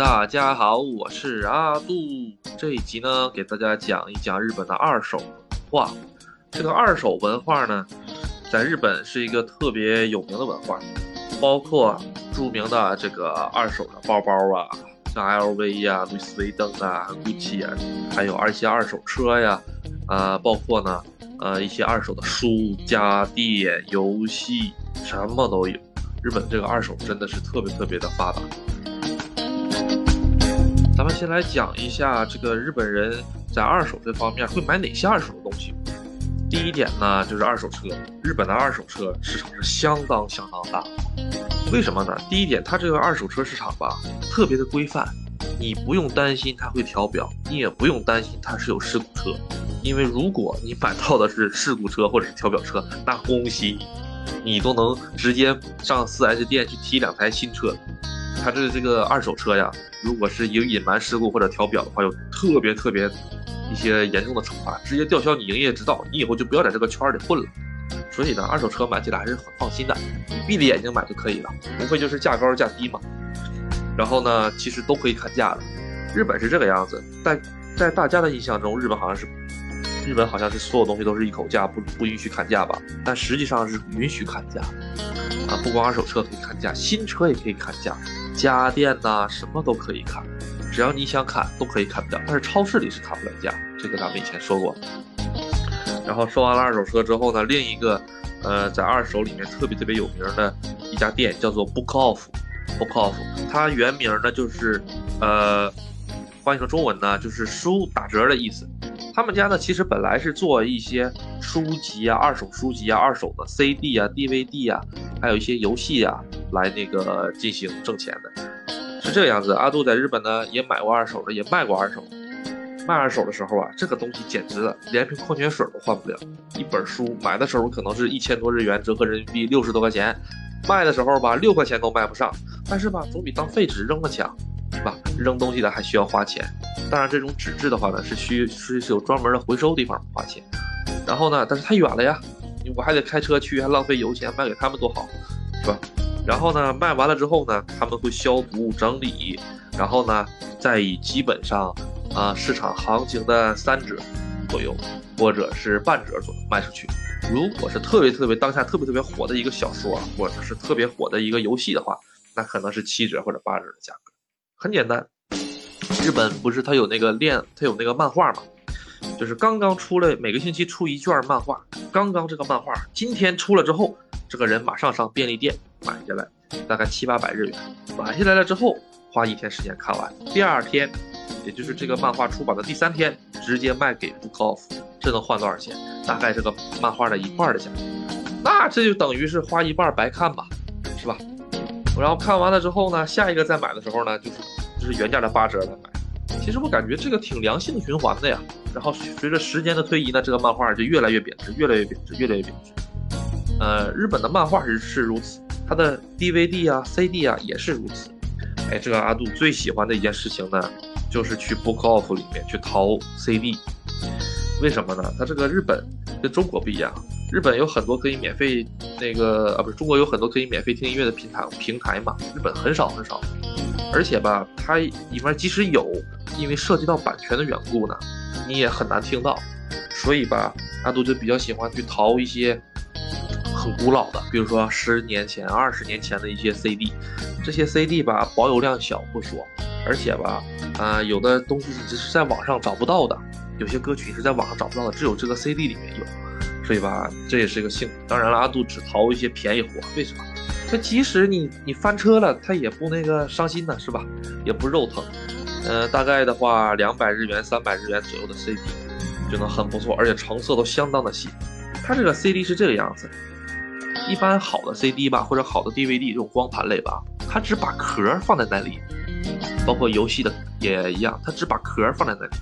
大家好，我是阿杜。这一集呢，给大家讲一讲日本的二手文化。这个二手文化呢，在日本是一个特别有名的文化，包括著名的这个二手的包包啊，像 LV 呀、路易斯威登啊、GUCCI 啊，还有一些二手车呀，啊，包括呢，呃，一些二手的书、家电、游戏，什么都有。日本这个二手真的是特别特别的发达。先来讲一下这个日本人在二手这方面会买哪些二手的东西。第一点呢，就是二手车。日本的二手车市场是相当相当大。为什么呢？第一点，它这个二手车市场吧，特别的规范，你不用担心它会调表，你也不用担心它是有事故车。因为如果你买到的是事故车或者是调表车，那恭喜你，你都能直接上 4S 店去提两台新车。它这这个二手车呀，如果是有隐瞒事故或者调表的话，有特别特别一些严重的惩罚，直接吊销你营业执照，你以后就不要在这个圈里混了。所以呢，二手车买起来还是很放心的，你闭着眼睛买就可以了，无非就是价高价低嘛。然后呢，其实都可以砍价的。日本是这个样子，在在大家的印象中，日本好像是日本好像是所有东西都是一口价，不不允许砍价吧？但实际上是允许砍价啊，不光二手车可以砍价，新车也可以砍价。家电呐，什么都可以砍，只要你想砍，都可以砍掉。但是超市里是砍不了价，这个咱们以前说过。然后说完了二手车之后呢，另一个，呃，在二手里面特别特别有名的一家店叫做 Book Off，Book Off，它原名呢就是，呃，翻译成中文呢就是书打折的意思。他们家呢其实本来是做一些书籍啊、二手书籍啊、二手的 CD 啊、DVD 啊，还有一些游戏啊。来那个进行挣钱的，是这个样子。阿杜在日本呢也买过二手的，也卖过二手。卖二手的时候啊，这个东西简直了，连瓶矿泉水都换不了。一本书买的时候可能是一千多日元，折合人民币六十多块钱；卖的时候吧，六块钱都卖不上。但是吧，总比当废纸扔了强，是吧？扔东西的还需要花钱。当然，这种纸质的话呢，是需是是有专门的回收地方花钱。然后呢，但是太远了呀，我还得开车去，还浪费油钱，卖给他们多好，是吧？然后呢，卖完了之后呢，他们会消毒整理，然后呢，再以基本上啊市场行情的三折左右，或者是半折左右卖出去。如果是特别特别当下特别特别火的一个小说，或者是特别火的一个游戏的话，那可能是七折或者八折的价格。很简单，日本不是它有那个练，它有那个漫画嘛，就是刚刚出了，每个星期出一卷漫画，刚刚这个漫画今天出了之后。这个人马上上便利店买下来，大概七八百日元。买下来了之后，花一天时间看完，第二天，也就是这个漫画出版的第三天，直接卖给 Book Off，这能换多少钱？大概这个漫画的一半的价格。那这就等于是花一半白看吧，是吧？然后看完了之后呢，下一个再买的时候呢，就是是原价的八折来买。其实我感觉这个挺良性循环的呀。然后随着时间的推移呢，这个漫画就越来越贬值，越来越贬值，越来越贬值。呃，日本的漫画是是如此，它的 DVD 啊、CD 啊也是如此。哎，这个阿杜最喜欢的一件事情呢，就是去 Book Off 里面去淘 CD。为什么呢？它这个日本跟中国不一样，日本有很多可以免费那个啊，不是中国有很多可以免费听音乐的平台平台嘛，日本很少很少。而且吧，它里面即使有，因为涉及到版权的缘故呢，你也很难听到。所以吧，阿杜就比较喜欢去淘一些。很古老的，比如说十年前、二十年前的一些 CD，这些 CD 吧，保有量小不说，而且吧，啊，有的东西你是在网上找不到的，有些歌曲你是在网上找不到的，只有这个 CD 里面有，所以吧，这也是一个幸。当然了，阿杜只淘一些便宜货，为什么？那即使你你翻车了，他也不那个伤心呢是吧？也不肉疼。呃，大概的话，两百日元、三百日元左右的 CD 就能很不错，而且成色都相当的细。它这个 CD 是这个样子。一般好的 CD 吧，或者好的 DVD 这种光盘类吧，它只把壳放在那里，包括游戏的也一样，它只把壳放在那里，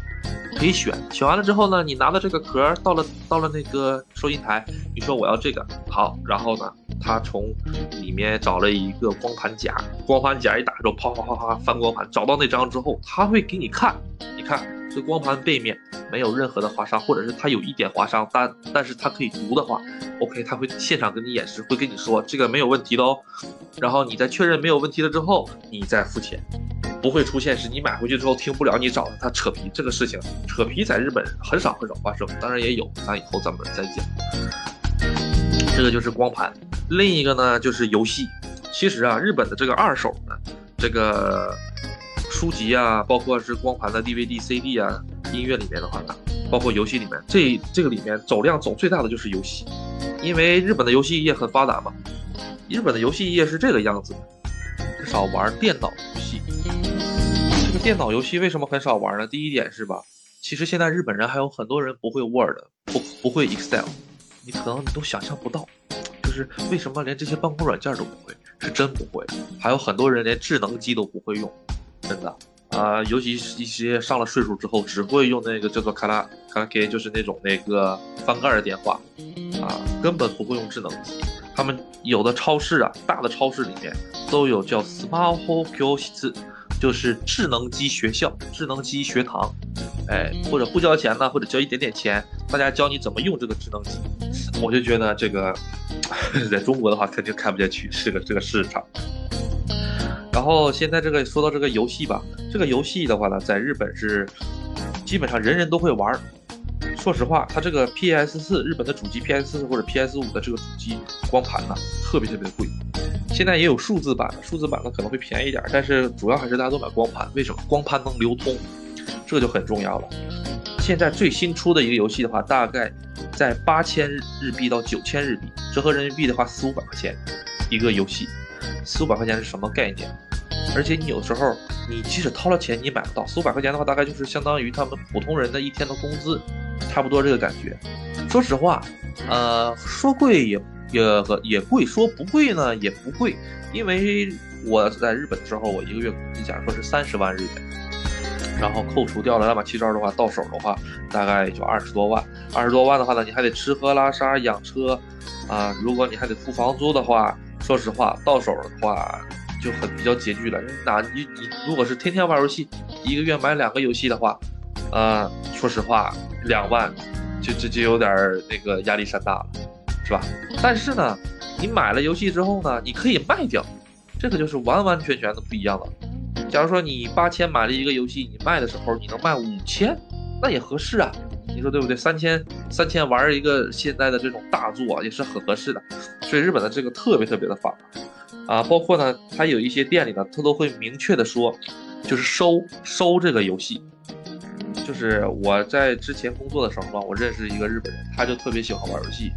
可以选。选完了之后呢，你拿到这个壳到了到了那个收银台，你说我要这个好，然后呢，他从里面找了一个光盘夹，光盘夹一打开之后，啪啪啪啪翻光盘，找到那张之后，他会给你看，你看这光盘背面。没有任何的划伤，或者是它有一点划伤，但但是它可以读的话，OK，他会现场给你演示，会跟你说这个没有问题的哦。然后你在确认没有问题了之后，你再付钱。不会出现是你买回去之后听不了，你找他扯皮这个事情，扯皮在日本很少很少发生，当然也有，咱以后咱们再讲。这个就是光盘，另一个呢就是游戏。其实啊，日本的这个二手呢，这个书籍啊，包括是光盘的 DVD、CD 啊，音乐里面的话呢，包括游戏里面，这这个里面走量走最大的就是游戏，因为日本的游戏业很发达嘛。日本的游戏业是这个样子，少玩电脑游戏。这个电脑游戏为什么很少玩呢？第一点是吧，其实现在日本人还有很多人不会 Word，不不会 Excel，你可能你都想象不到，就是为什么连这些办公软件都不会，是真不会。还有很多人连智能机都不会用，真的啊，尤其是一些上了岁数之后，只会用那个叫做卡拉卡拉 K，就是那种那个翻盖的电话，啊，根本不会用智能机。他们有的超市啊，大的超市里面都有叫 Smart Home 就是智能机学校、智能机学堂，哎，或者不交钱呢，或者交一点点钱，大家教你怎么用这个智能机。我就觉得这个 在中国的话肯定开不下去，是个这个市场。然后现在这个说到这个游戏吧，这个游戏的话呢，在日本是基本上人人都会玩。说实话，它这个 PS 四日本的主机 PS 四或者 PS 五的这个主机光盘呢，特别特别贵。现在也有数字版的，数字版的可能会便宜点，但是主要还是大家都买光盘。为什么？光盘能流通，这就很重要了。现在最新出的一个游戏的话，大概在八千日币到九千日币，折合人民币的话四五百块钱一个游戏。四五百块钱是什么概念？而且你有时候你即使掏了钱，你买不到四五百块钱的话，大概就是相当于他们普通人的一天的工资。差不多这个感觉，说实话，呃，说贵也也也贵，说不贵呢也不贵，因为我在日本的时候，我一个月工资假如说是三十万日元，然后扣除掉了乱八七糟的话，到手的话大概也就二十多万，二十多万的话呢，你还得吃喝拉撒养车，啊，如果你还得付房租的话，说实话，到手的话就很比较拮据了。那你你如果是天天玩游戏，一个月买两个游戏的话。呃，说实话，两万，就就就有点那个压力山大了，是吧？但是呢，你买了游戏之后呢，你可以卖掉，这个就是完完全全的不一样了。假如说你八千买了一个游戏，你卖的时候你能卖五千，那也合适啊，你说对不对？三千三千玩一个现在的这种大作也是很合适的，所以日本的这个特别特别的发达啊，包括呢，它有一些店里呢，它都会明确的说，就是收收这个游戏。就是我在之前工作的时候嘛，我认识一个日本人，他就特别喜欢玩游戏，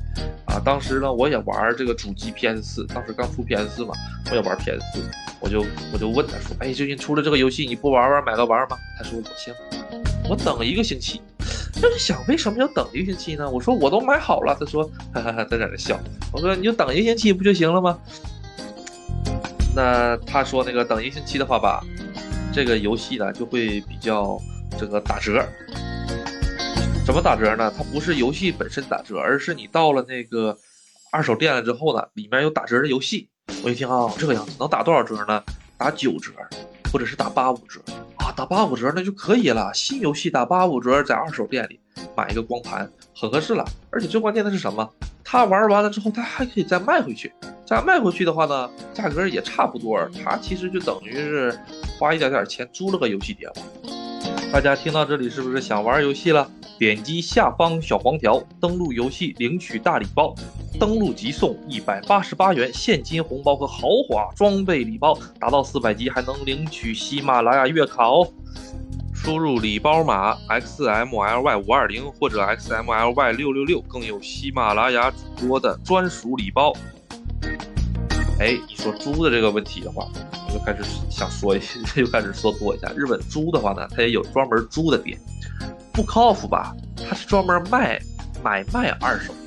啊，当时呢我也玩这个主机 PS 四，当时刚出 PS 四嘛，我也玩 PS 四，我就我就问他说，哎，最近出了这个游戏，你不玩玩买个玩吗？他说我行，我等一个星期。就是想为什么要等一个星期呢？我说我都买好了。他说哈哈哈，他在那笑。我说你就等一个星期不就行了吗？那他说那个等一个星期的话吧，这个游戏呢就会比较。这个打折，怎么打折呢？它不是游戏本身打折，而是你到了那个二手店了之后呢，里面有打折的游戏。我一听啊，这个样子能打多少折呢？打九折，或者是打八五折啊？打八五折那就可以了。新游戏打八五折，在二手店里买一个光盘很合适了。而且最关键的是什么？他玩完了之后，他还可以再卖回去。再卖回去的话呢，价格也差不多。他其实就等于是花一点点钱租了个游戏碟嘛。大家听到这里是不是想玩游戏了？点击下方小黄条，登录游戏领取大礼包，登录即送一百八十八元现金红包和豪华装备礼包，达到四百级还能领取喜马拉雅月卡哦。输入礼包码 xmly 五二零或者 xmly 六六六，更有喜马拉雅主播的专属礼包。哎，你说猪的这个问题的话，就开始想说一下，又开始说多一下。日本猪的话呢，它也有专门猪的店。Bookoff 吧，它是专门卖买卖二手的。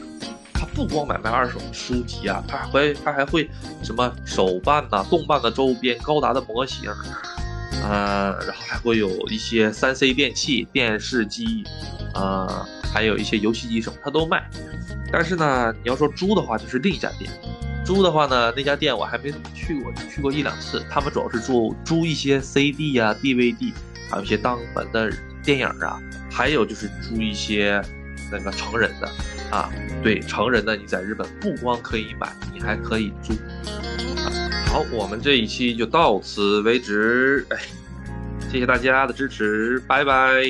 它不光买卖二手书籍啊，它还会它还会什么手办呐、动漫的周边、高达的模型，呃，然后还会有一些三 C 电器、电视机，呃，还有一些游戏机什么，它都卖。但是呢，你要说猪的话，就是另一家店。租的话呢，那家店我还没去过，去过一两次。他们主要是做租一些 CD 啊、DVD，还有一些当本的电影啊，还有就是租一些那个成人的啊。对，成人的你在日本不光可以买，你还可以租。好，我们这一期就到此为止。哎，谢谢大家的支持，拜拜。